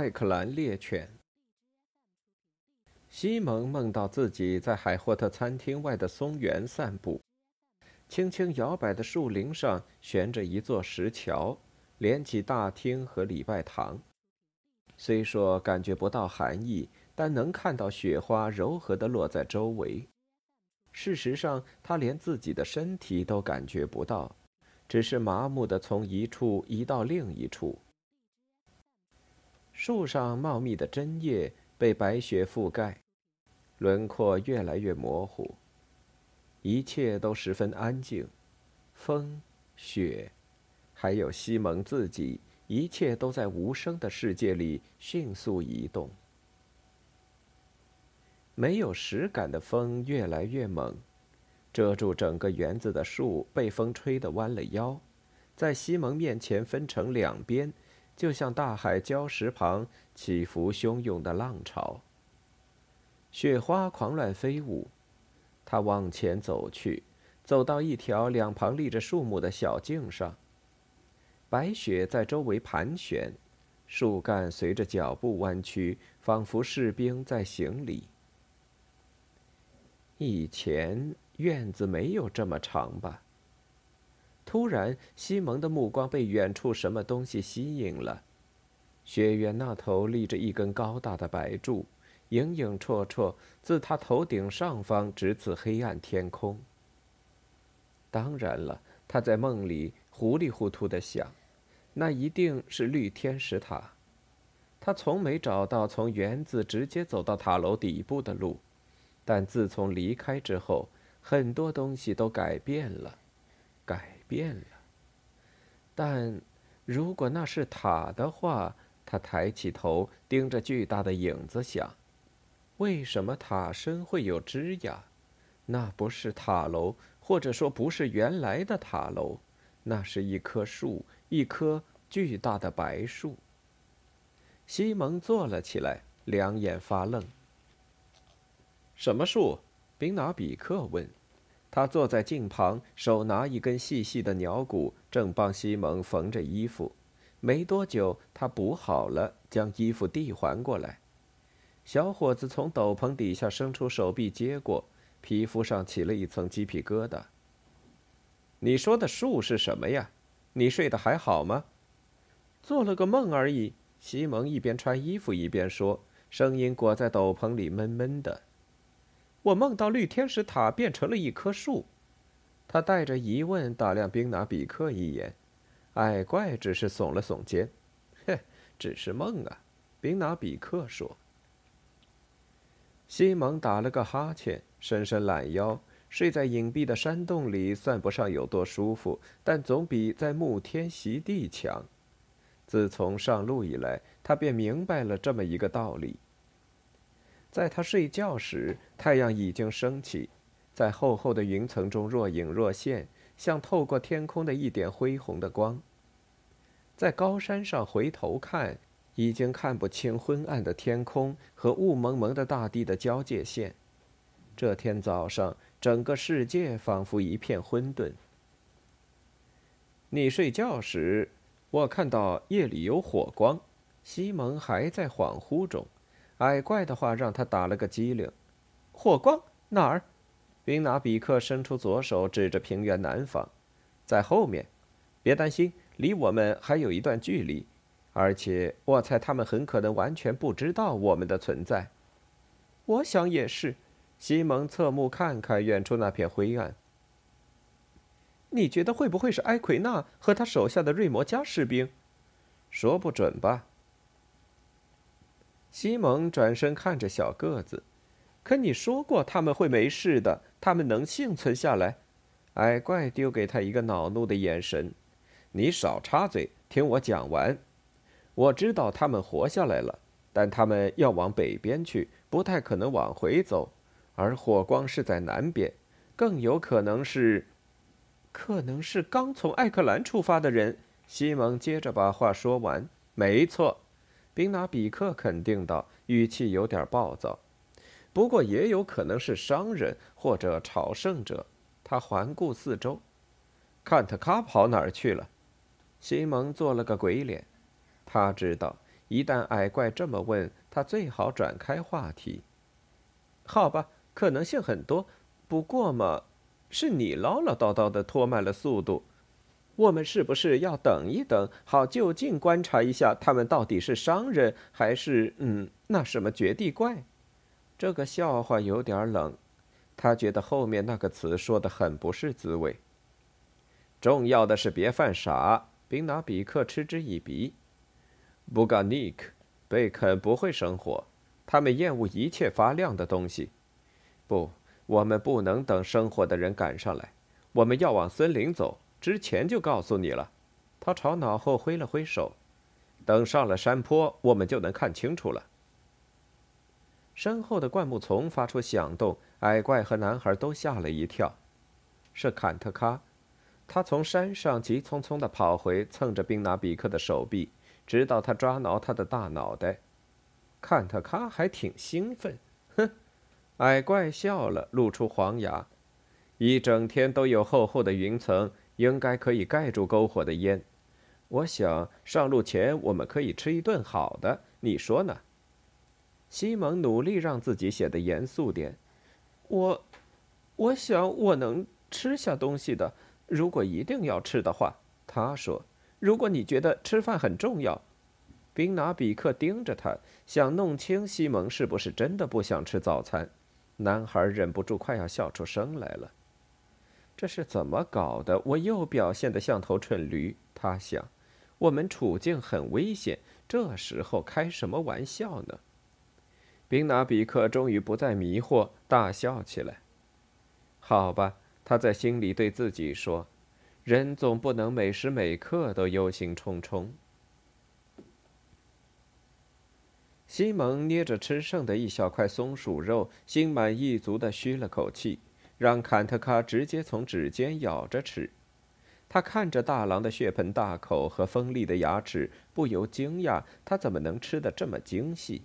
艾克兰猎犬。西蒙梦到自己在海霍特餐厅外的松园散步，轻轻摇摆的树林上悬着一座石桥，连起大厅和礼拜堂。虽说感觉不到寒意，但能看到雪花柔和的落在周围。事实上，他连自己的身体都感觉不到。只是麻木的从一处移到另一处。树上茂密的针叶被白雪覆盖，轮廓越来越模糊。一切都十分安静，风、雪，还有西蒙自己，一切都在无声的世界里迅速移动。没有实感的风越来越猛。遮住整个园子的树被风吹得弯了腰，在西蒙面前分成两边，就像大海礁石旁起伏汹涌的浪潮。雪花狂乱飞舞，他往前走去，走到一条两旁立着树木的小径上。白雪在周围盘旋，树干随着脚步弯曲，仿佛士兵在行礼。以前。院子没有这么长吧？突然，西蒙的目光被远处什么东西吸引了。学院那头立着一根高大的白柱，影影绰绰，自他头顶上方直刺黑暗天空。当然了，他在梦里糊里糊涂的想，那一定是绿天使塔。他从没找到从园子直接走到塔楼底部的路，但自从离开之后。很多东西都改变了，变了。但，如果那是塔的话，他抬起头，盯着巨大的影子，想：为什么塔身会有枝桠？那不是塔楼，或者说不是原来的塔楼，那是一棵树，一棵巨大的白树。西蒙坐了起来，两眼发愣。什么树？宾纳比克问：“他坐在镜旁，手拿一根细细的鸟骨，正帮西蒙缝着衣服。没多久，他补好了，将衣服递还过来。小伙子从斗篷底下伸出手臂接过，皮肤上起了一层鸡皮疙瘩。你说的树是什么呀？你睡得还好吗？做了个梦而已。”西蒙一边穿衣服一边说，声音裹在斗篷里闷闷的。我梦到绿天使塔变成了一棵树，他带着疑问打量冰拿比克一眼，矮怪只是耸了耸肩，嘿，只是梦啊，冰拿比克说。西蒙打了个哈欠，伸伸懒腰，睡在隐蔽的山洞里算不上有多舒服，但总比在沐天席地强。自从上路以来，他便明白了这么一个道理。在他睡觉时，太阳已经升起，在厚厚的云层中若隐若现，像透过天空的一点恢宏的光。在高山上回头看，已经看不清昏暗的天空和雾蒙蒙的大地的交界线。这天早上，整个世界仿佛一片混沌。你睡觉时，我看到夜里有火光。西蒙还在恍惚中。矮怪的话让他打了个激灵。火光哪儿？宾拿比克伸出左手指着平原南方，在后面。别担心，离我们还有一段距离，而且我猜他们很可能完全不知道我们的存在。我想也是。西蒙侧目看看远处那片灰暗。你觉得会不会是埃奎纳和他手下的瑞摩加士兵？说不准吧。西蒙转身看着小个子，可你说过他们会没事的，他们能幸存下来。矮怪丢给他一个恼怒的眼神：“你少插嘴，听我讲完。我知道他们活下来了，但他们要往北边去，不太可能往回走。而火光是在南边，更有可能是，可能是刚从艾克兰出发的人。”西蒙接着把话说完：“没错。”宾纳比克肯定道，语气有点暴躁。不过也有可能是商人或者朝圣者。他环顾四周，看特卡跑哪儿去了？西蒙做了个鬼脸。他知道，一旦矮怪这么问，他最好转开话题。好吧，可能性很多。不过嘛，是你唠唠叨叨的拖慢了速度。我们是不是要等一等，好就近观察一下他们到底是商人还是嗯那什么绝地怪？这个笑话有点冷，他觉得后面那个词说的很不是滋味。重要的是别犯傻。宾纳比克嗤之以鼻。布嘎尼克、贝肯不会生火，他们厌恶一切发亮的东西。不，我们不能等生火的人赶上来，我们要往森林走。之前就告诉你了，他朝脑后挥了挥手。等上了山坡，我们就能看清楚了。身后的灌木丛发出响动，矮怪和男孩都吓了一跳。是坎特卡，他从山上急匆匆地跑回，蹭着宾拿比克的手臂，直到他抓挠他的大脑袋。坎特卡还挺兴奋，哼！矮怪笑了，露出黄牙。一整天都有厚厚的云层。应该可以盖住篝火的烟。我想上路前我们可以吃一顿好的，你说呢？西蒙努力让自己显得严肃点。我，我想我能吃下东西的。如果一定要吃的话，他说。如果你觉得吃饭很重要，宾拿比克盯着他，想弄清西蒙是不是真的不想吃早餐。男孩忍不住快要笑出声来了。这是怎么搞的？我又表现得像头蠢驴。他想，我们处境很危险，这时候开什么玩笑呢？宾纳比克终于不再迷惑，大笑起来。好吧，他在心里对自己说：“人总不能每时每刻都忧心忡忡。”西蒙捏着吃剩的一小块松鼠肉，心满意足地吁了口气。让坎特卡直接从指尖咬着吃，他看着大狼的血盆大口和锋利的牙齿，不由惊讶：他怎么能吃得这么精细？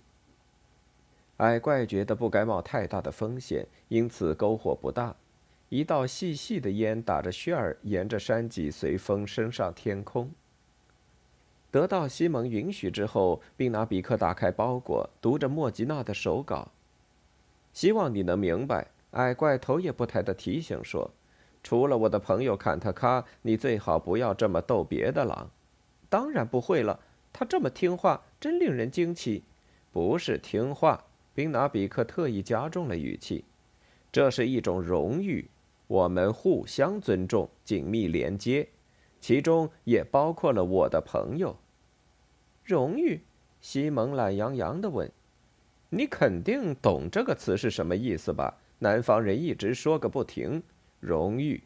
矮怪觉得不该冒太大的风险，因此篝火不大，一道细细的烟打着旋儿，沿着山脊随风升上天空。得到西蒙允许之后，并拿比克打开包裹，读着莫吉娜的手稿，希望你能明白。矮怪头也不抬的提醒说：“除了我的朋友坎特卡，你最好不要这么逗别的狼。”“当然不会了，他这么听话，真令人惊奇。”“不是听话。”宾拿比克特意加重了语气，“这是一种荣誉，我们互相尊重，紧密连接，其中也包括了我的朋友。”“荣誉？”西蒙懒洋洋地问，“你肯定懂这个词是什么意思吧？”南方人一直说个不停，荣誉。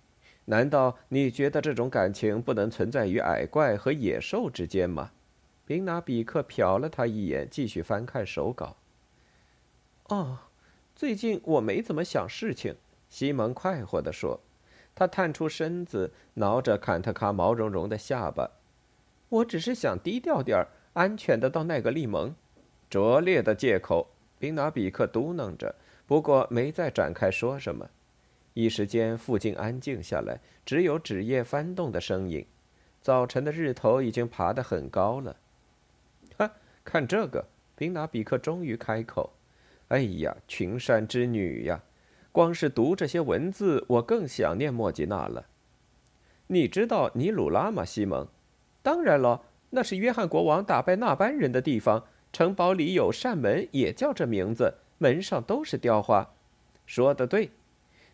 难道你觉得这种感情不能存在于矮怪和野兽之间吗？宾纳比克瞟了他一眼，继续翻看手稿。哦，最近我没怎么想事情。西蒙快活地说，他探出身子，挠着坎特卡毛茸茸的下巴。我只是想低调点儿，安全的到奈格利蒙。拙劣的借口，宾纳比克嘟囔着。不过没再展开说什么，一时间附近安静下来，只有纸页翻动的声音。早晨的日头已经爬得很高了。哈，看这个！宾纳比克终于开口：“哎呀，群山之女呀！光是读这些文字，我更想念莫吉娜了。你知道尼鲁拉吗，西蒙？当然了，那是约翰国王打败那班人的地方。城堡里有扇门，也叫这名字。”门上都是雕花，说的对。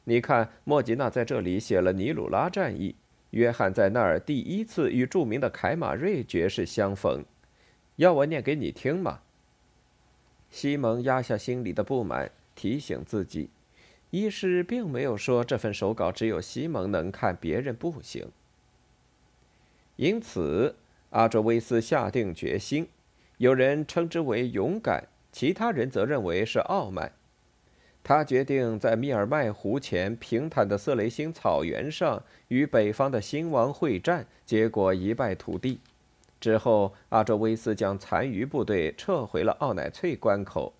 你看，莫吉娜在这里写了尼鲁拉战役，约翰在那儿第一次与著名的凯马瑞爵士相逢。要我念给你听吗？西蒙压下心里的不满，提醒自己：医师并没有说这份手稿只有西蒙能看，别人不行。因此，阿卓维斯下定决心。有人称之为勇敢，其他人则认为是傲慢。他决定在密尔麦湖前平坦的色雷星草原上与北方的新王会战，结果一败涂地。之后，阿卓维斯将残余部队撤回了奥乃翠关口，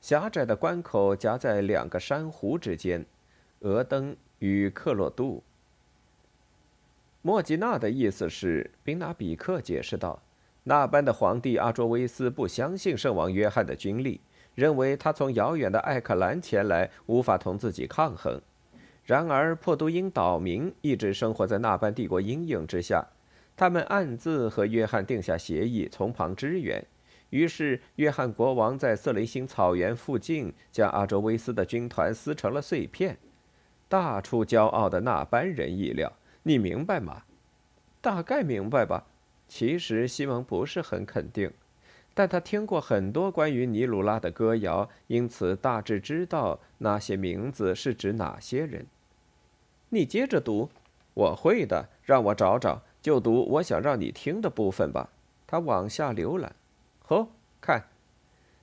狭窄的关口夹在两个珊瑚之间——俄登与克洛杜。莫吉娜的意思是，宾拿比克解释道：“那班的皇帝阿卓维斯不相信圣王约翰的军力。”认为他从遥远的艾克兰前来，无法同自己抗衡。然而，破都因岛民一直生活在那般帝国阴影之下，他们暗自和约翰定下协议，从旁支援。于是，约翰国王在瑟雷星草原附近将阿卓维斯的军团撕成了碎片，大出骄傲的那班人意料。你明白吗？大概明白吧。其实，西蒙不是很肯定。但他听过很多关于尼鲁拉的歌谣，因此大致知道那些名字是指哪些人。你接着读，我会的。让我找找，就读我想让你听的部分吧。他往下浏览，哦，看。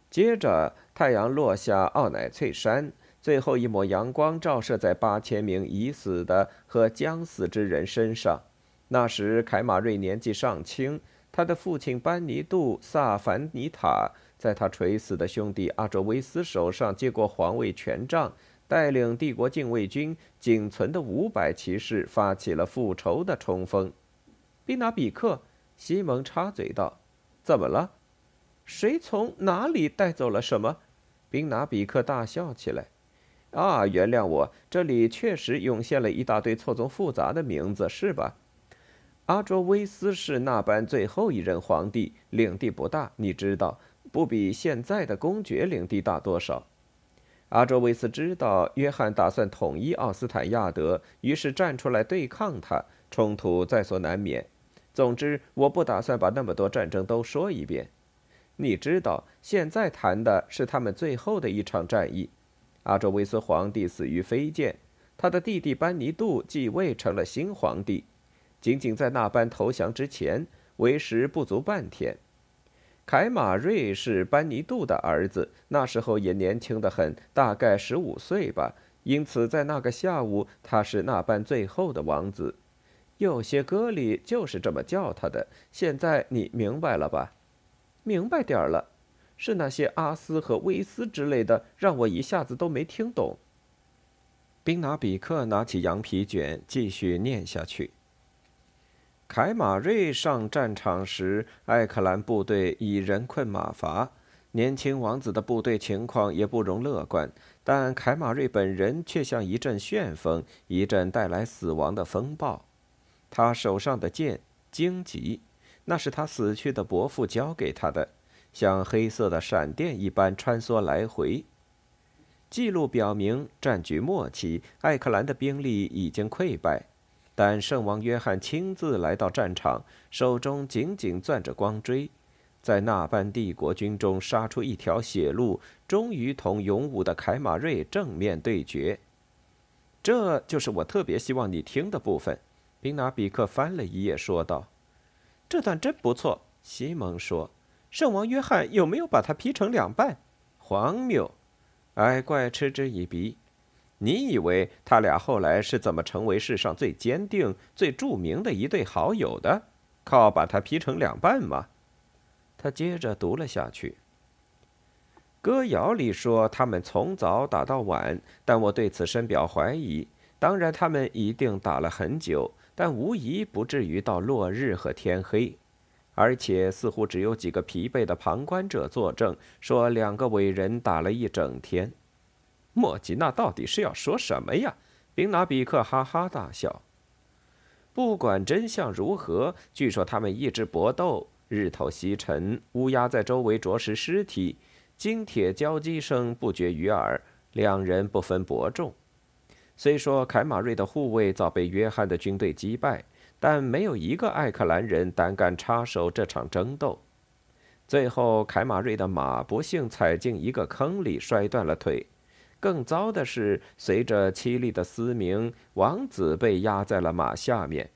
接着，太阳落下奥乃翠山，最后一抹阳光照射在八千名已死的和将死之人身上。那时，凯马瑞年纪尚轻。他的父亲班尼杜·萨凡尼塔在他垂死的兄弟阿卓维斯手上接过皇位权杖，带领帝国禁卫军仅存的五百骑士发起了复仇的冲锋。宾纳比克，西蒙插嘴道：“怎么了？谁从哪里带走了什么？”宾纳比克大笑起来：“啊，原谅我，这里确实涌现了一大堆错综复杂的名字，是吧？”阿卓维斯是那般最后一任皇帝，领地不大，你知道，不比现在的公爵领地大多少。阿卓维斯知道约翰打算统一奥斯坦亚德，于是站出来对抗他，冲突在所难免。总之，我不打算把那么多战争都说一遍。你知道，现在谈的是他们最后的一场战役。阿卓维斯皇帝死于飞剑，他的弟弟班尼杜继位成了新皇帝。仅仅在那般投降之前，为时不足半天。凯马瑞是班尼杜的儿子，那时候也年轻的很，大概十五岁吧。因此，在那个下午，他是那般最后的王子。有些歌里就是这么叫他的。现在你明白了吧？明白点儿了。是那些阿斯和威斯之类的，让我一下子都没听懂。宾拿比克拿起羊皮卷，继续念下去。凯马瑞上战场时，艾克兰部队已人困马乏，年轻王子的部队情况也不容乐观。但凯马瑞本人却像一阵旋风，一阵带来死亡的风暴。他手上的剑荆棘，那是他死去的伯父交给他的，像黑色的闪电一般穿梭来回。记录表明，战局末期，艾克兰的兵力已经溃败。但圣王约翰亲自来到战场，手中紧紧攥着光锥，在那般帝国军中杀出一条血路，终于同勇武的凯马瑞正面对决。这就是我特别希望你听的部分。宾拿比克翻了一页，说道：“这段真不错。”西蒙说：“圣王约翰有没有把它劈成两半？”荒谬！矮怪嗤之以鼻。你以为他俩后来是怎么成为世上最坚定、最著名的一对好友的？靠把他劈成两半吗？他接着读了下去。歌谣里说他们从早打到晚，但我对此深表怀疑。当然，他们一定打了很久，但无疑不至于到落日和天黑。而且，似乎只有几个疲惫的旁观者作证，说两个伟人打了一整天。莫吉娜到底是要说什么呀？宾拿比克哈哈大笑。不管真相如何，据说他们一直搏斗，日头西沉，乌鸦在周围啄食尸体，金铁交击声不绝于耳，两人不分伯仲。虽说凯马瑞的护卫早被约翰的军队击败，但没有一个艾克兰人胆敢插手这场争斗。最后，凯马瑞的马不幸踩进一个坑里，摔断了腿。更糟的是，随着凄厉的嘶鸣，王子被压在了马下面。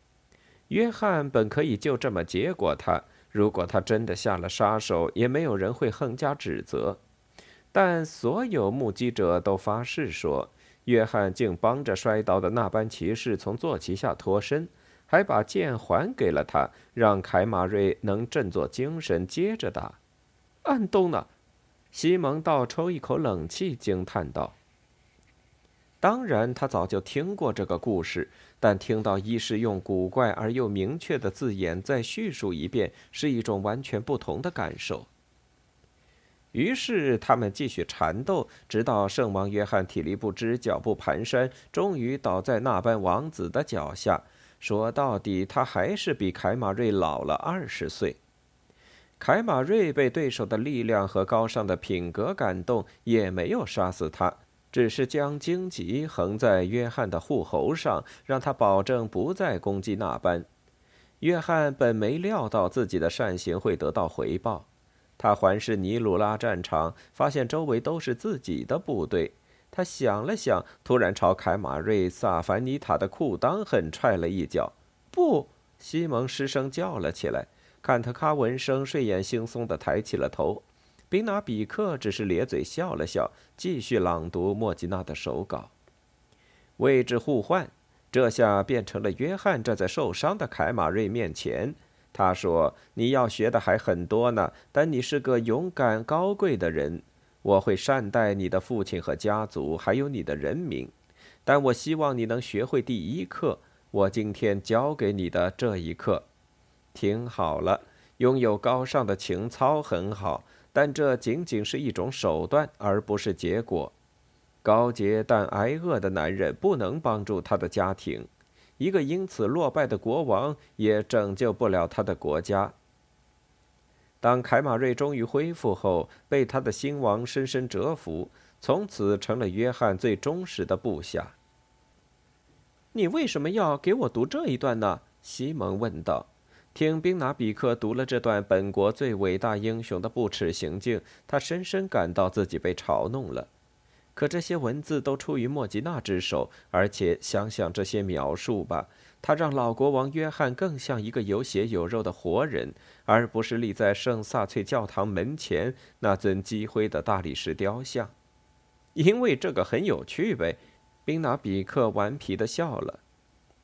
约翰本可以就这么结果他，如果他真的下了杀手，也没有人会横加指责。但所有目击者都发誓说，约翰竟帮着摔倒的那班骑士从坐骑下脱身。还把剑还给了他，让凯马瑞能振作精神接着打。安东呢？西蒙倒抽一口冷气，惊叹道：“当然，他早就听过这个故事，但听到医师用古怪而又明确的字眼再叙述一遍，是一种完全不同的感受。”于是他们继续缠斗，直到圣王约翰体力不支、脚步蹒跚，终于倒在那班王子的脚下。说到底，他还是比凯马瑞老了二十岁。凯马瑞被对手的力量和高尚的品格感动，也没有杀死他，只是将荆棘横在约翰的护喉上，让他保证不再攻击那班。约翰本没料到自己的善行会得到回报，他环视尼鲁拉战场，发现周围都是自己的部队。他想了想，突然朝凯马瑞·萨凡尼塔的裤裆狠踹了一脚。不，西蒙失声叫了起来。坎特卡闻声，睡眼惺忪地抬起了头。宾纳比克只是咧嘴笑了笑，继续朗读莫吉娜的手稿。位置互换，这下变成了约翰站在受伤的凯马瑞面前。他说：“你要学的还很多呢，但你是个勇敢高贵的人。”我会善待你的父亲和家族，还有你的人民，但我希望你能学会第一课，我今天教给你的这一课。听好了，拥有高尚的情操很好，但这仅仅是一种手段，而不是结果。高洁但挨饿的男人不能帮助他的家庭，一个因此落败的国王也拯救不了他的国家。当凯马瑞终于恢复后，被他的新王深深折服，从此成了约翰最忠实的部下。你为什么要给我读这一段呢？西蒙问道。听宾拿比克读了这段本国最伟大英雄的不耻行径，他深深感到自己被嘲弄了。可这些文字都出于莫吉娜之手，而且想想这些描述吧。他让老国王约翰更像一个有血有肉的活人，而不是立在圣萨翠教堂门前那尊积灰的大理石雕像。因为这个很有趣呗，宾拿比克顽皮地笑了。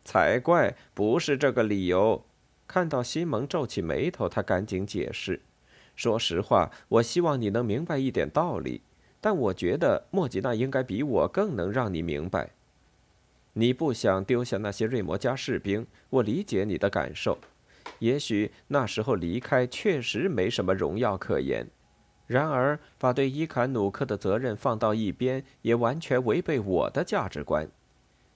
才怪，不是这个理由。看到西蒙皱起眉头，他赶紧解释：“说实话，我希望你能明白一点道理，但我觉得莫吉娜应该比我更能让你明白。”你不想丢下那些瑞摩加士兵，我理解你的感受。也许那时候离开确实没什么荣耀可言，然而把对伊坎努克的责任放到一边，也完全违背我的价值观。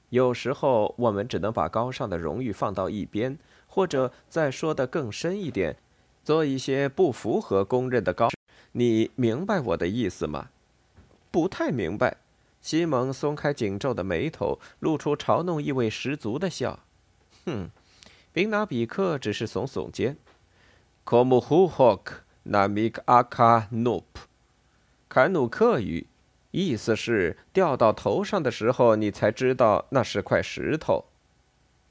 有时候我们只能把高尚的荣誉放到一边，或者再说的更深一点，做一些不符合公认的高。你明白我的意思吗？不太明白。西蒙松开紧皱的眉头，露出嘲弄意味十足的笑。“哼，宾纳比克只是耸耸肩。Como huhok namik aka nup？” 坎努克语，意思是掉到头上的时候，你才知道那是块石头。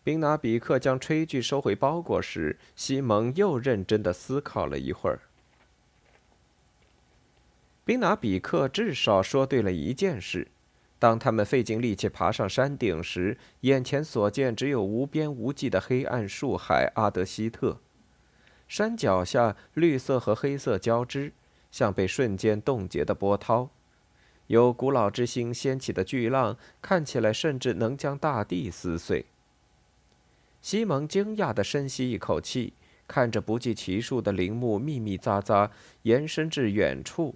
宾纳比克将炊具收回包裹时，西蒙又认真的思考了一会儿。宾纳比克至少说对了一件事。当他们费尽力气爬上山顶时，眼前所见只有无边无际的黑暗树海阿德希特。山脚下绿色和黑色交织，像被瞬间冻结的波涛。由古老之星掀起的巨浪，看起来甚至能将大地撕碎。西蒙惊讶地深吸一口气，看着不计其数的林木密密匝匝延伸至远处。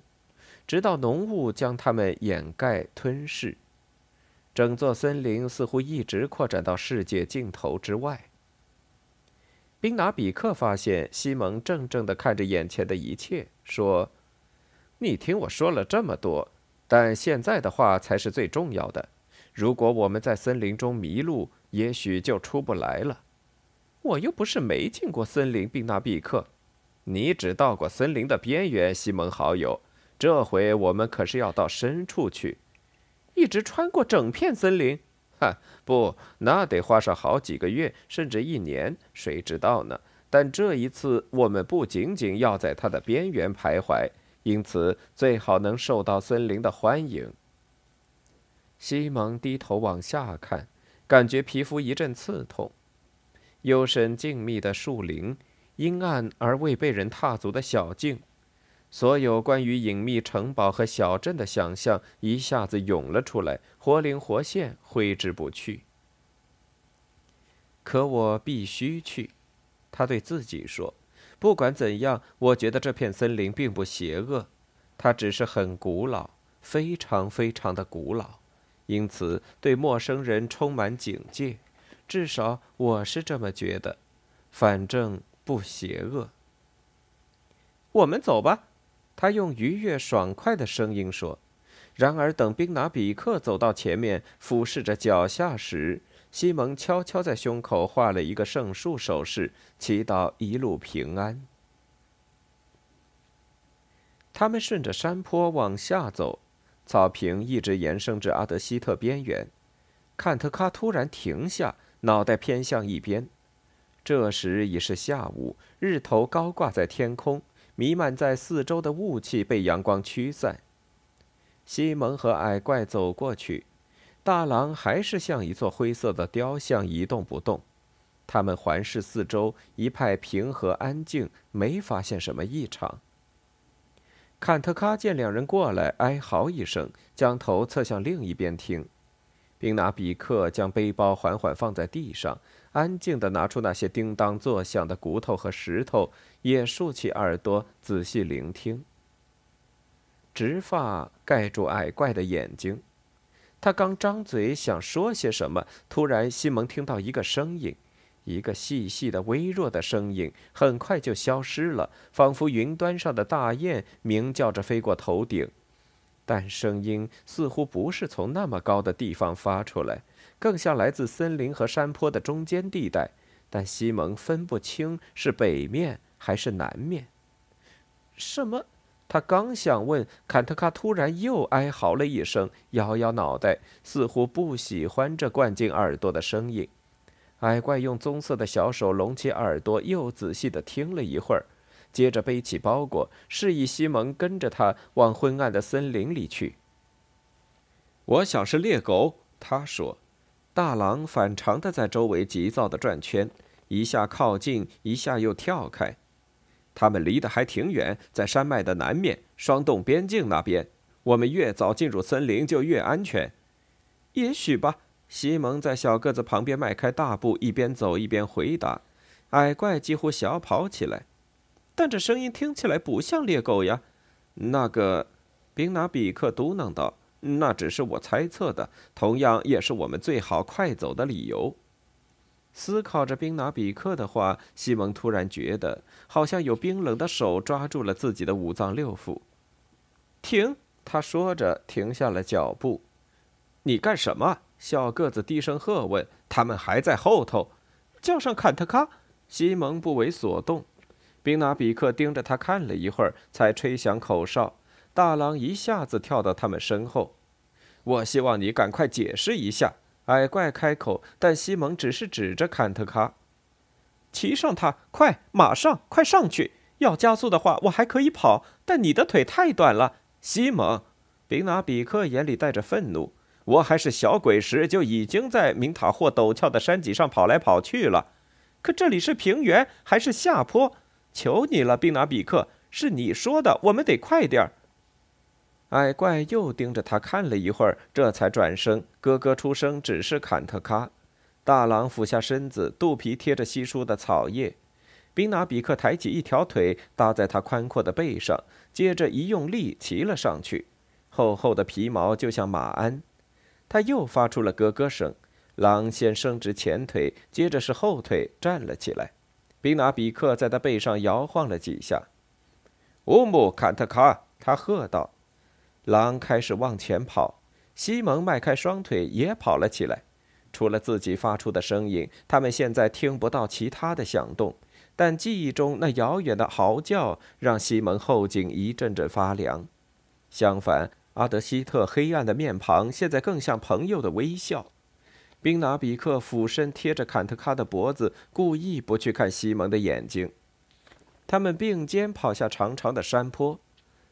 直到浓雾将它们掩盖吞噬，整座森林似乎一直扩展到世界尽头之外。宾拿比克发现西蒙怔怔地看着眼前的一切，说：“你听我说了这么多，但现在的话才是最重要的。如果我们在森林中迷路，也许就出不来了。”我又不是没进过森林，并纳比克。你只到过森林的边缘，西蒙好友。这回我们可是要到深处去，一直穿过整片森林。哈，不，那得花上好几个月，甚至一年，谁知道呢？但这一次，我们不仅仅要在它的边缘徘徊，因此最好能受到森林的欢迎。西蒙低头往下看，感觉皮肤一阵刺痛。幽深静谧的树林，阴暗而未被人踏足的小径，所有关于隐秘城堡和小镇的想象一下子涌了出来，活灵活现，挥之不去。可我必须去，他对自己说。不管怎样，我觉得这片森林并不邪恶，它只是很古老，非常非常的古老，因此对陌生人充满警戒。至少我是这么觉得，反正不邪恶。我们走吧，他用愉悦爽快的声音说。然而，等宾拿比克走到前面，俯视着脚下时，西蒙悄悄在胸口画了一个圣树手势，祈祷一路平安。他们顺着山坡往下走，草坪一直延伸至阿德希特边缘。坎特卡突然停下。脑袋偏向一边，这时已是下午，日头高挂在天空，弥漫在四周的雾气被阳光驱散。西蒙和矮怪走过去，大狼还是像一座灰色的雕像一动不动。他们环视四周，一派平和安静，没发现什么异常。坎特卡见两人过来，哀嚎一声，将头侧向另一边听。并拿比克将背包缓缓放在地上，安静地拿出那些叮当作响的骨头和石头，也竖起耳朵仔细聆听。直发盖住矮怪的眼睛，他刚张嘴想说些什么，突然西蒙听到一个声音，一个细细的、微弱的声音，很快就消失了，仿佛云端上的大雁鸣叫着飞过头顶。但声音似乎不是从那么高的地方发出来，更像来自森林和山坡的中间地带。但西蒙分不清是北面还是南面。什么？他刚想问，坎特卡突然又哀嚎了一声，摇摇脑袋，似乎不喜欢这灌进耳朵的声音。矮怪用棕色的小手拢起耳朵，又仔细地听了一会儿。接着背起包裹，示意西蒙跟着他往昏暗的森林里去。我想是猎狗，他说。大狼反常的在周围急躁的转圈，一下靠近，一下又跳开。他们离得还挺远，在山脉的南面，霜冻边境那边。我们越早进入森林就越安全。也许吧。西蒙在小个子旁边迈开大步，一边走一边回答。矮怪几乎小跑起来。但这声音听起来不像猎狗呀，那个，宾拿比克嘟囔道：“那只是我猜测的，同样也是我们最好快走的理由。”思考着宾拿比克的话，西蒙突然觉得好像有冰冷的手抓住了自己的五脏六腑。停！他说着停下了脚步。“你干什么？”小个子低声喝问。“他们还在后头。”叫上坎特卡。西蒙不为所动。宾纳比克盯着他看了一会儿，才吹响口哨。大狼一下子跳到他们身后。我希望你赶快解释一下。矮怪开口，但西蒙只是指着坎特卡：“骑上他，快，马上，快上去！要加速的话，我还可以跑，但你的腿太短了。”西蒙，宾纳比克眼里带着愤怒：“我还是小鬼时就已经在明塔霍陡峭的山脊上跑来跑去了，可这里是平原还是下坡？”求你了，宾拿比克，是你说的，我们得快点儿。矮怪又盯着他看了一会儿，这才转身，咯咯出声指示坎特卡。大狼俯下身子，肚皮贴着稀疏的草叶。宾拿比克抬起一条腿搭在他宽阔的背上，接着一用力骑了上去。厚厚的皮毛就像马鞍。他又发出了咯咯声。狼先伸直前腿，接着是后腿，站了起来。宾拿比克在他背上摇晃了几下。乌姆坎特卡，他喝道。狼开始往前跑，西蒙迈开双腿也跑了起来。除了自己发出的声音，他们现在听不到其他的响动。但记忆中那遥远的嚎叫让西蒙后颈一阵阵发凉。相反，阿德希特黑暗的面庞现在更像朋友的微笑。宾拿比克俯身贴着坎特卡的脖子，故意不去看西蒙的眼睛。他们并肩跑下长长的山坡，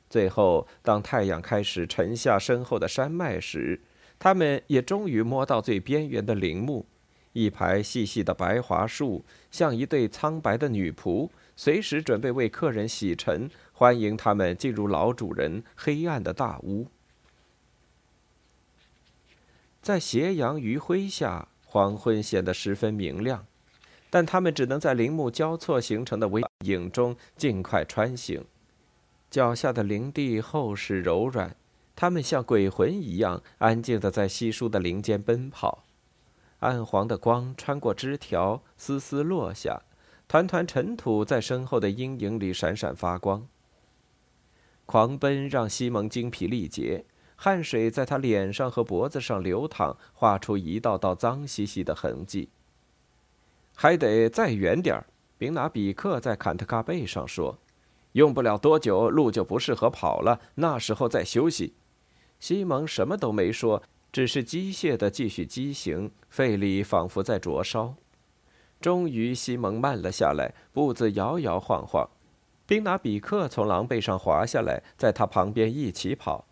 最后，当太阳开始沉下身后的山脉时，他们也终于摸到最边缘的陵墓。一排细细的白桦树，像一对苍白的女仆，随时准备为客人洗尘，欢迎他们进入老主人黑暗的大屋。在斜阳余晖下，黄昏显得十分明亮，但他们只能在陵墓交错形成的微影中尽快穿行。脚下的林地厚实柔软，他们像鬼魂一样安静地在稀疏的林间奔跑。暗黄的光穿过枝条，丝丝落下，团团尘土在身后的阴影里闪闪发光。狂奔让西蒙精疲力竭，汗水在他脸上和脖子上流淌，画出一道道脏兮兮的痕迹。还得再远点儿，拿比克在坎特卡背上说：“用不了多久，路就不适合跑了，那时候再休息。”西蒙什么都没说。只是机械地继续疾行，肺里仿佛在灼烧。终于，西蒙慢了下来，步子摇摇晃晃。宾拿比克从狼背上滑下来，在他旁边一起跑。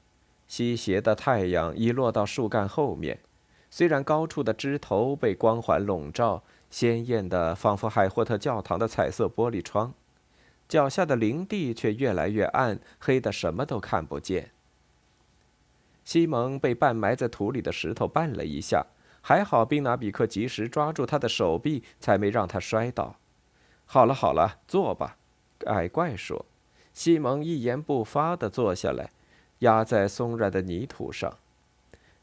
西斜的太阳已落到树干后面，虽然高处的枝头被光环笼罩，鲜艳的仿佛海霍特教堂的彩色玻璃窗，脚下的林地却越来越暗，黑得什么都看不见。西蒙被半埋在土里的石头绊了一下，还好宾拿比克及时抓住他的手臂，才没让他摔倒。好了好了，坐吧，矮怪说。西蒙一言不发地坐下来，压在松软的泥土上。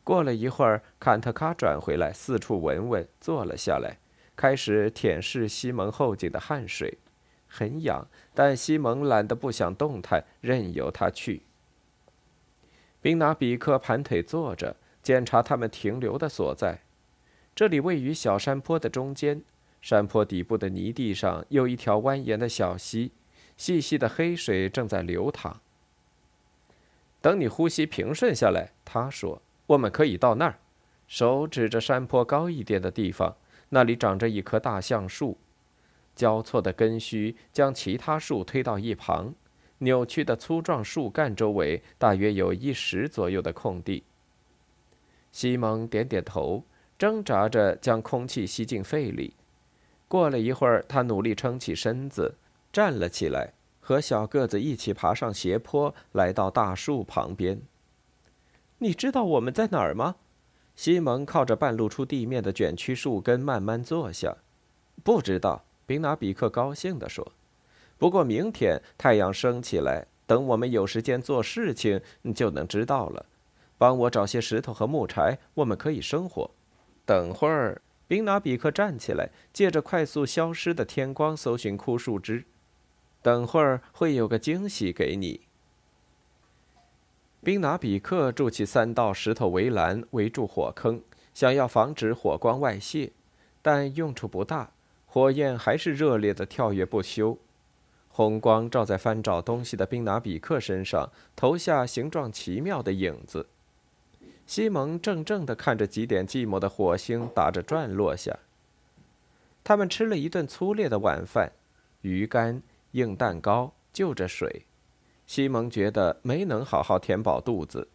过了一会儿，坎特卡转回来，四处闻闻，坐了下来，开始舔舐西蒙后颈的汗水，很痒，但西蒙懒得不想动弹，任由他去。宾拿比克盘腿坐着，检查他们停留的所在。这里位于小山坡的中间，山坡底部的泥地上有一条蜿蜒的小溪，细细的黑水正在流淌。等你呼吸平顺下来，他说：“我们可以到那儿。”手指着山坡高一点的地方，那里长着一棵大橡树，交错的根须将其他树推到一旁。扭曲的粗壮树干周围大约有一石左右的空地。西蒙点点头，挣扎着将空气吸进肺里。过了一会儿，他努力撑起身子，站了起来，和小个子一起爬上斜坡，来到大树旁边。你知道我们在哪儿吗？西蒙靠着半露出地面的卷曲树根慢慢坐下。不知道，宾拿比克高兴地说。不过明天太阳升起来，等我们有时间做事情，你就能知道了。帮我找些石头和木柴，我们可以生火。等会儿，宾拿比克站起来，借着快速消失的天光搜寻枯树枝。等会儿会有个惊喜给你。宾拿比克筑起三道石头围栏，围住火坑，想要防止火光外泄，但用处不大，火焰还是热烈的跳跃不休。红光照在翻找东西的宾拿比克身上，投下形状奇妙的影子。西蒙怔怔地看着几点寂寞的火星打着转落下。他们吃了一顿粗劣的晚饭，鱼干、硬蛋糕，就着水。西蒙觉得没能好好填饱肚子。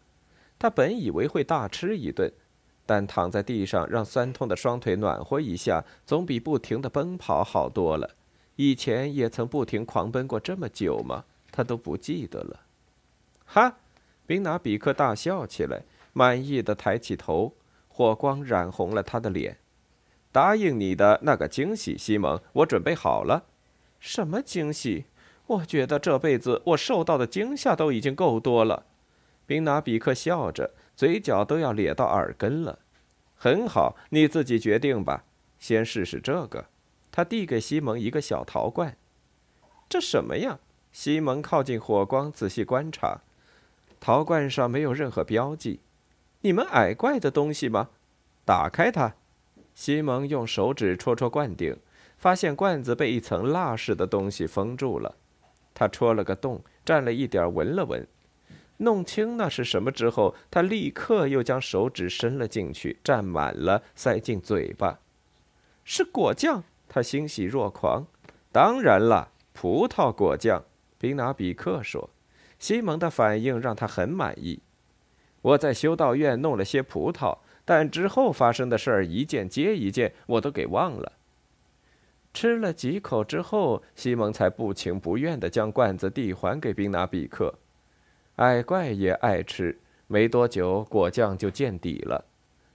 他本以为会大吃一顿，但躺在地上让酸痛的双腿暖和一下，总比不停地奔跑好多了。以前也曾不停狂奔过这么久吗？他都不记得了。哈，宾拿比克大笑起来，满意的抬起头，火光染红了他的脸。答应你的那个惊喜，西蒙，我准备好了。什么惊喜？我觉得这辈子我受到的惊吓都已经够多了。宾拿比克笑着，嘴角都要咧到耳根了。很好，你自己决定吧。先试试这个。他递给西蒙一个小陶罐，这什么呀？西蒙靠近火光，仔细观察，陶罐上没有任何标记。你们矮怪的东西吗？打开它。西蒙用手指戳戳罐顶，发现罐子被一层蜡似的东西封住了。他戳了个洞，蘸了一点闻了闻，弄清那是什么之后，他立刻又将手指伸了进去，蘸满了，塞进嘴巴。是果酱，他欣喜若狂。当然了，葡萄果酱。宾纳比克说。西蒙的反应让他很满意。我在修道院弄了些葡萄，但之后发生的事儿一件接一件，我都给忘了。吃了几口之后，西蒙才不情不愿地将罐子递还给宾纳比克。矮怪也爱吃，没多久果酱就见底了。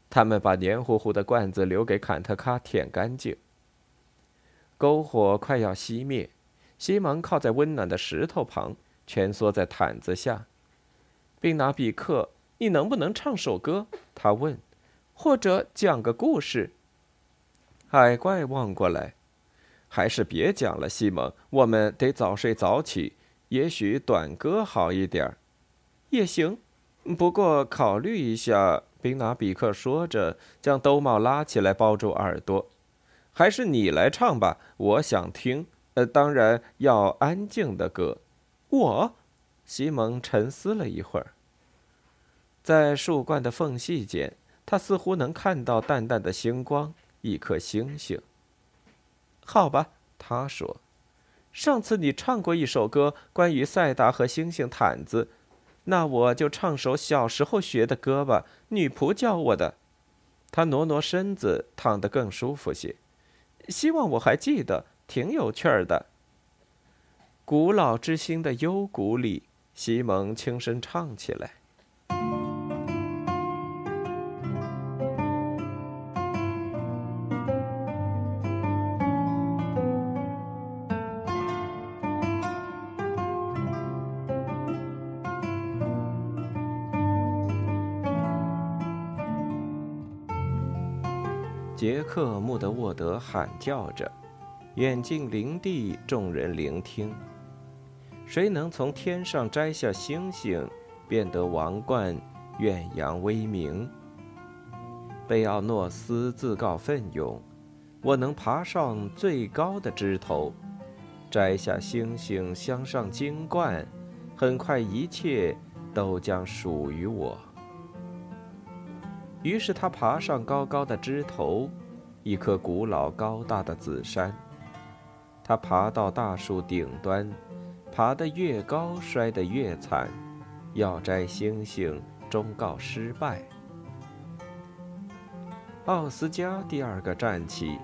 他们把黏糊糊的罐子留给坎特卡舔干净。篝火快要熄灭，西蒙靠在温暖的石头旁。蜷缩在毯子下，宾拿比克，你能不能唱首歌？他问，或者讲个故事。海怪望过来，还是别讲了，西蒙，我们得早睡早起。也许短歌好一点儿，也行。不过考虑一下。宾拿比克说着，将兜帽拉起来包住耳朵。还是你来唱吧，我想听。呃，当然要安静的歌。我，西蒙沉思了一会儿。在树冠的缝隙间，他似乎能看到淡淡的星光，一颗星星。好吧，他说：“上次你唱过一首歌，关于赛达和星星毯子，那我就唱首小时候学的歌吧。女仆教我的。”他挪挪身子，躺得更舒服些。希望我还记得，挺有趣儿的。古老之星的幽谷里，西蒙轻声唱起来。克·穆德沃德喊叫着，远近邻地众人聆听。谁能从天上摘下星星，便得王冠，远扬威名？贝奥诺斯自告奋勇：“我能爬上最高的枝头，摘下星星，镶上金冠，很快一切都将属于我。”于是他爬上高高的枝头，一棵古老高大的紫杉。他爬到大树顶端。爬得越高，摔得越惨。要摘星星，终告失败。奥斯加第二个站起，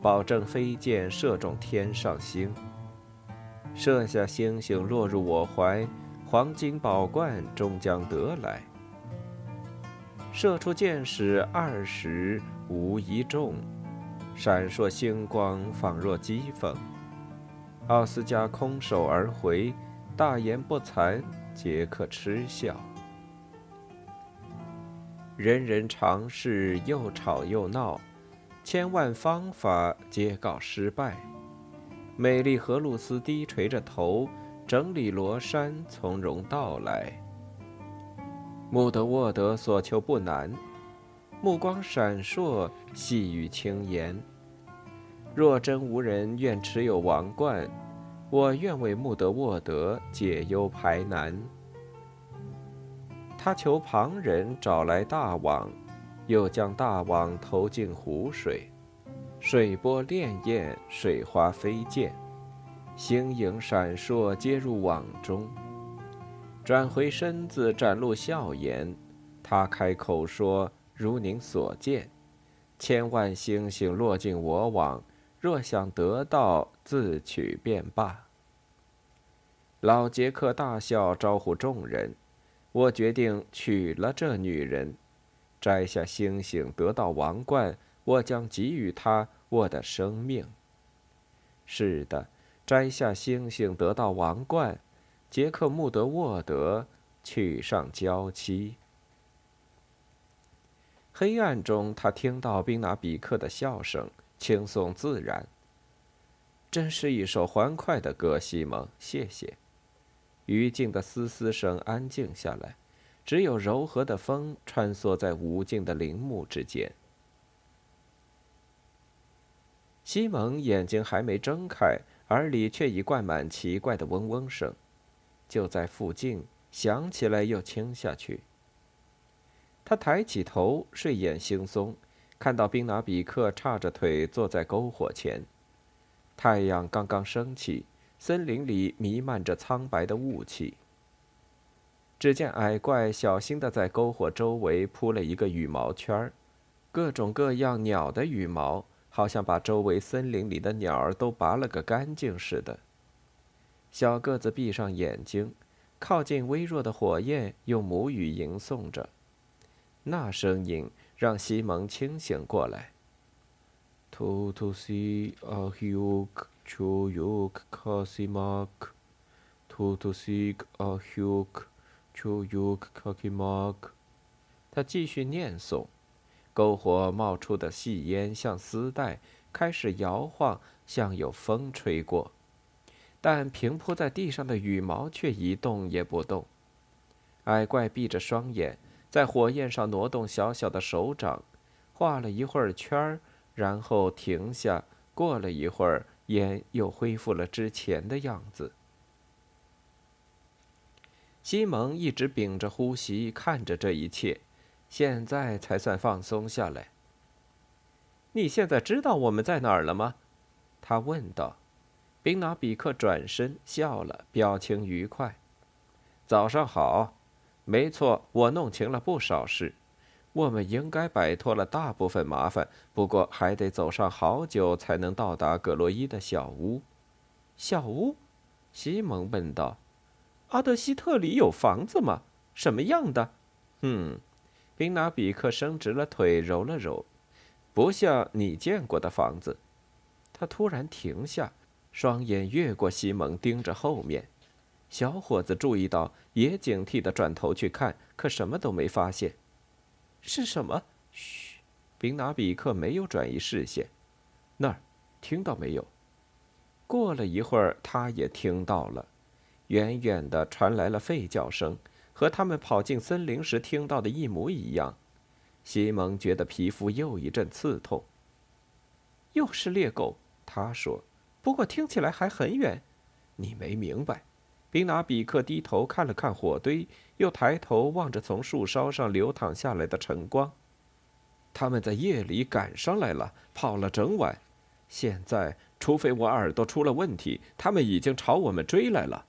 保证飞箭射中天上星。射下星星落入我怀，黄金宝冠终将得来。射出箭矢二十无一众，闪烁星光仿若讥讽。奥斯加空手而回，大言不惭。杰克嗤笑。人人尝试，又吵又闹，千万方法皆告失败。美丽荷鲁斯低垂着头，整理罗衫，从容道来。穆德沃德所求不难，目光闪烁，细语轻言。若真无人愿持有王冠，我愿为穆德沃德解忧排难。他求旁人找来大网，又将大网投进湖水，水波潋滟，水花飞溅，星影闪烁，接入网中。转回身子，展露笑颜，他开口说：“如您所见，千万星星落进我网。”若想得到，自取便罢。老杰克大笑，招呼众人：“我决定娶了这女人，摘下星星，得到王冠，我将给予她我的生命。”是的，摘下星星，得到王冠，杰克·穆德沃德娶上娇妻。黑暗中，他听到宾拿比克的笑声。轻松自然，真是一首欢快的歌，西蒙。谢谢。余烬的嘶嘶声安静下来，只有柔和的风穿梭在无尽的林木之间。西蒙眼睛还没睁开，耳里却已灌满奇怪的嗡嗡声，就在附近，响起来又轻下去。他抬起头，睡眼惺忪，看到宾拿比克叉着腿坐在篝火前。太阳刚刚升起，森林里弥漫着苍白的雾气。只见矮怪小心地在篝火周围铺了一个羽毛圈儿，各种各样鸟的羽毛，好像把周围森林里的鸟儿都拔了个干净似的。小个子闭上眼睛，靠近微弱的火焰，用母语吟诵着。那声音让西蒙清醒过来。他继续念诵，篝火冒出的细烟像丝带，开始摇晃，像有风吹过。但平铺在地上的羽毛却一动也不动。矮怪闭着双眼，在火焰上挪动小小的手掌，画了一会儿圈儿，然后停下。过了一会儿，烟又恢复了之前的样子。西蒙一直屏着呼吸看着这一切，现在才算放松下来。你现在知道我们在哪儿了吗？他问道。宾纳比克转身笑了，表情愉快。早上好。没错，我弄清了不少事。我们应该摆脱了大部分麻烦，不过还得走上好久才能到达葛洛伊的小屋。小屋？西蒙问道。阿德希特里有房子吗？什么样的？嗯，宾拿比克伸直了腿，揉了揉，不像你见过的房子。他突然停下，双眼越过西蒙，盯着后面。小伙子注意到，也警惕地转头去看，可什么都没发现。是什么？嘘，宾拿比克没有转移视线。那儿，听到没有？过了一会儿，他也听到了。远远的传来了吠叫声，和他们跑进森林时听到的一模一样。西蒙觉得皮肤又一阵刺痛。又是猎狗，他说。不过听起来还很远。你没明白。宾拿比克低头看了看火堆，又抬头望着从树梢上流淌下来的晨光。他们在夜里赶上来了，跑了整晚。现在，除非我耳朵出了问题，他们已经朝我们追来了。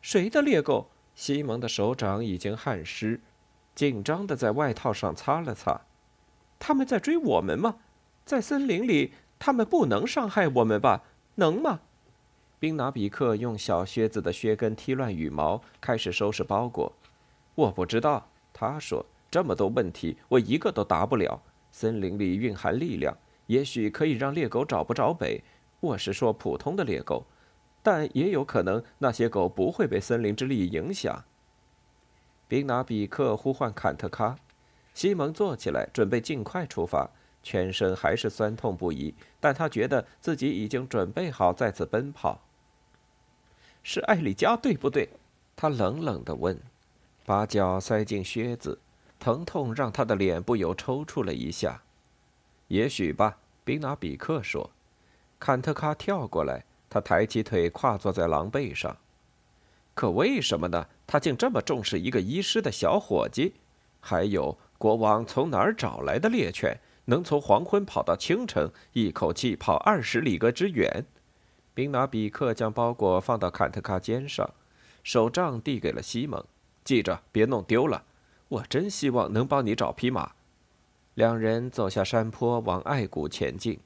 谁的猎狗？西蒙的手掌已经汗湿，紧张的在外套上擦了擦。他们在追我们吗？在森林里，他们不能伤害我们吧？能吗？宾拿比克用小靴子的靴跟踢乱羽毛，开始收拾包裹。我不知道，他说。这么多问题，我一个都答不了。森林里蕴含力量，也许可以让猎狗找不着北。我是说普通的猎狗。但也有可能，那些狗不会被森林之力影响。宾拿比克呼唤坎特卡，西蒙坐起来，准备尽快出发，全身还是酸痛不已，但他觉得自己已经准备好再次奔跑。是艾丽加，对不对？他冷冷地问，把脚塞进靴子，疼痛让他的脸不由抽搐了一下。也许吧，宾拿比克说。坎特卡跳过来。他抬起腿，跨坐在狼背上。可为什么呢？他竟这么重视一个医师的小伙计？还有，国王从哪儿找来的猎犬，能从黄昏跑到清晨，一口气跑二十里格之远？宾拿比克将包裹放到坎特卡肩上，手杖递给了西蒙。记着，别弄丢了。我真希望能帮你找匹马。两人走下山坡，往爱谷前进。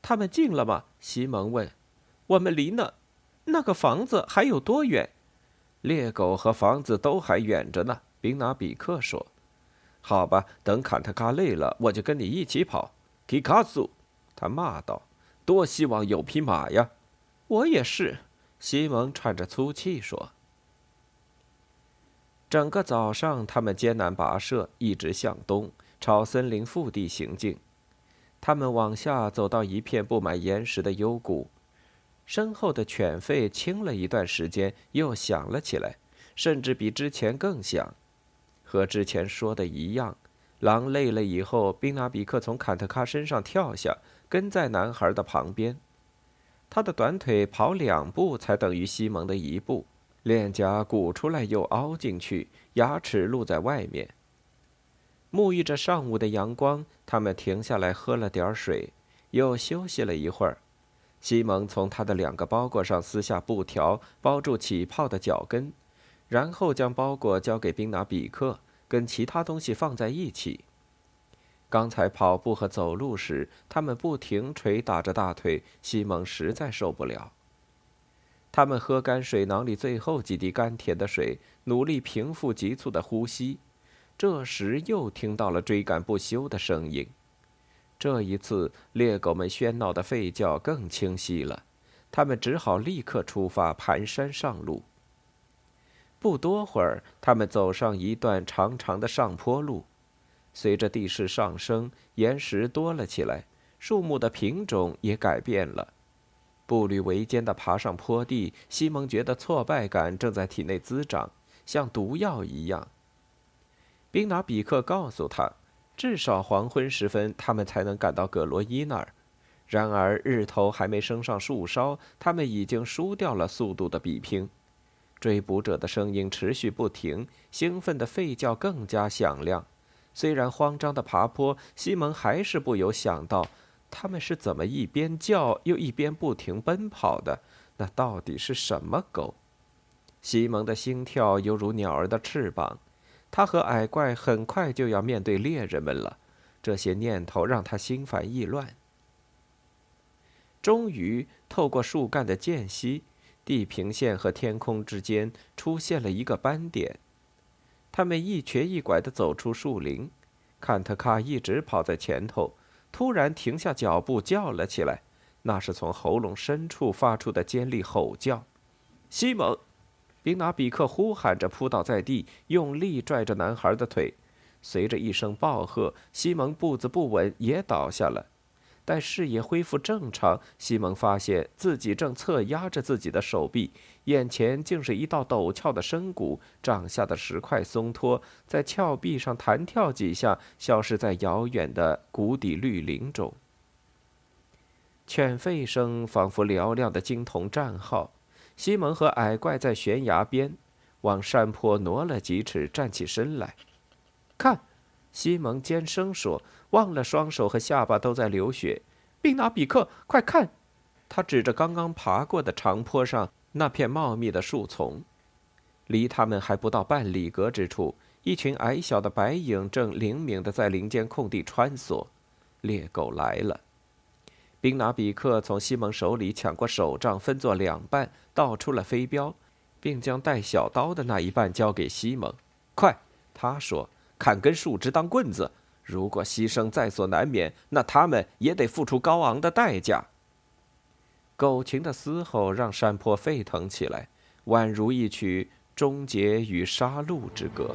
他们近了吗？西蒙问。我们离那那个房子还有多远？猎狗和房子都还远着呢。宾拿比克说：“好吧，等坎特卡累了，我就跟你一起跑。”基卡苏，他骂道：“多希望有匹马呀！”我也是。西蒙喘着粗气说：“整个早上，他们艰难跋涉，一直向东，朝森林腹地行进。他们往下走到一片布满岩石的幽谷。”身后的犬吠轻了一段时间，又响了起来，甚至比之前更响。和之前说的一样，狼累了以后，宾纳比克从坎特卡身上跳下，跟在男孩的旁边。他的短腿跑两步才等于西蒙的一步，脸颊鼓出来又凹进去，牙齿露在外面。沐浴着上午的阳光，他们停下来喝了点水，又休息了一会儿。西蒙从他的两个包裹上撕下布条，包住起泡的脚跟，然后将包裹交给宾拿比克，跟其他东西放在一起。刚才跑步和走路时，他们不停捶打着大腿，西蒙实在受不了。他们喝干水囊里最后几滴甘甜的水，努力平复急促的呼吸。这时又听到了追赶不休的声音。这一次，猎狗们喧闹的吠叫更清晰了。他们只好立刻出发，蹒跚上路。不多会儿，他们走上一段长长的上坡路。随着地势上升，岩石多了起来，树木的品种也改变了。步履维艰地爬上坡地，西蒙觉得挫败感正在体内滋长，像毒药一样。宾拿比克告诉他。至少黄昏时分，他们才能赶到葛罗伊那儿。然而日头还没升上树梢，他们已经输掉了速度的比拼。追捕者的声音持续不停，兴奋的吠叫更加响亮。虽然慌张的爬坡，西蒙还是不由想到，他们是怎么一边叫又一边不停奔跑的？那到底是什么狗？西蒙的心跳犹如鸟儿的翅膀。他和矮怪很快就要面对猎人们了，这些念头让他心烦意乱。终于，透过树干的间隙，地平线和天空之间出现了一个斑点。他们一瘸一拐地走出树林，坎特卡一直跑在前头，突然停下脚步，叫了起来，那是从喉咙深处发出的尖利吼叫：“西蒙！”宾拿比克呼喊着扑倒在地，用力拽着男孩的腿。随着一声暴喝，西蒙步子不稳，也倒下了。待视野恢复正常，西蒙发现自己正侧压着自己的手臂，眼前竟是一道陡峭的深谷，掌下的石块松脱，在峭壁上弹跳几下，消失在遥远的谷底绿林中。犬吠声仿佛嘹亮的金铜战号。西蒙和矮怪在悬崖边，往山坡挪了几尺，站起身来。看，西蒙尖声说，忘了双手和下巴都在流血。宾拿比克，快看！他指着刚刚爬过的长坡上那片茂密的树丛，离他们还不到半里格之处，一群矮小的白影正灵敏地在林间空地穿梭。猎狗来了。宾拿比克从西蒙手里抢过手杖，分作两半，倒出了飞镖，并将带小刀的那一半交给西蒙。快，他说：“砍根树枝当棍子。如果牺牲在所难免，那他们也得付出高昂的代价。”狗群的嘶吼让山坡沸腾起来，宛如一曲终结与杀戮之歌。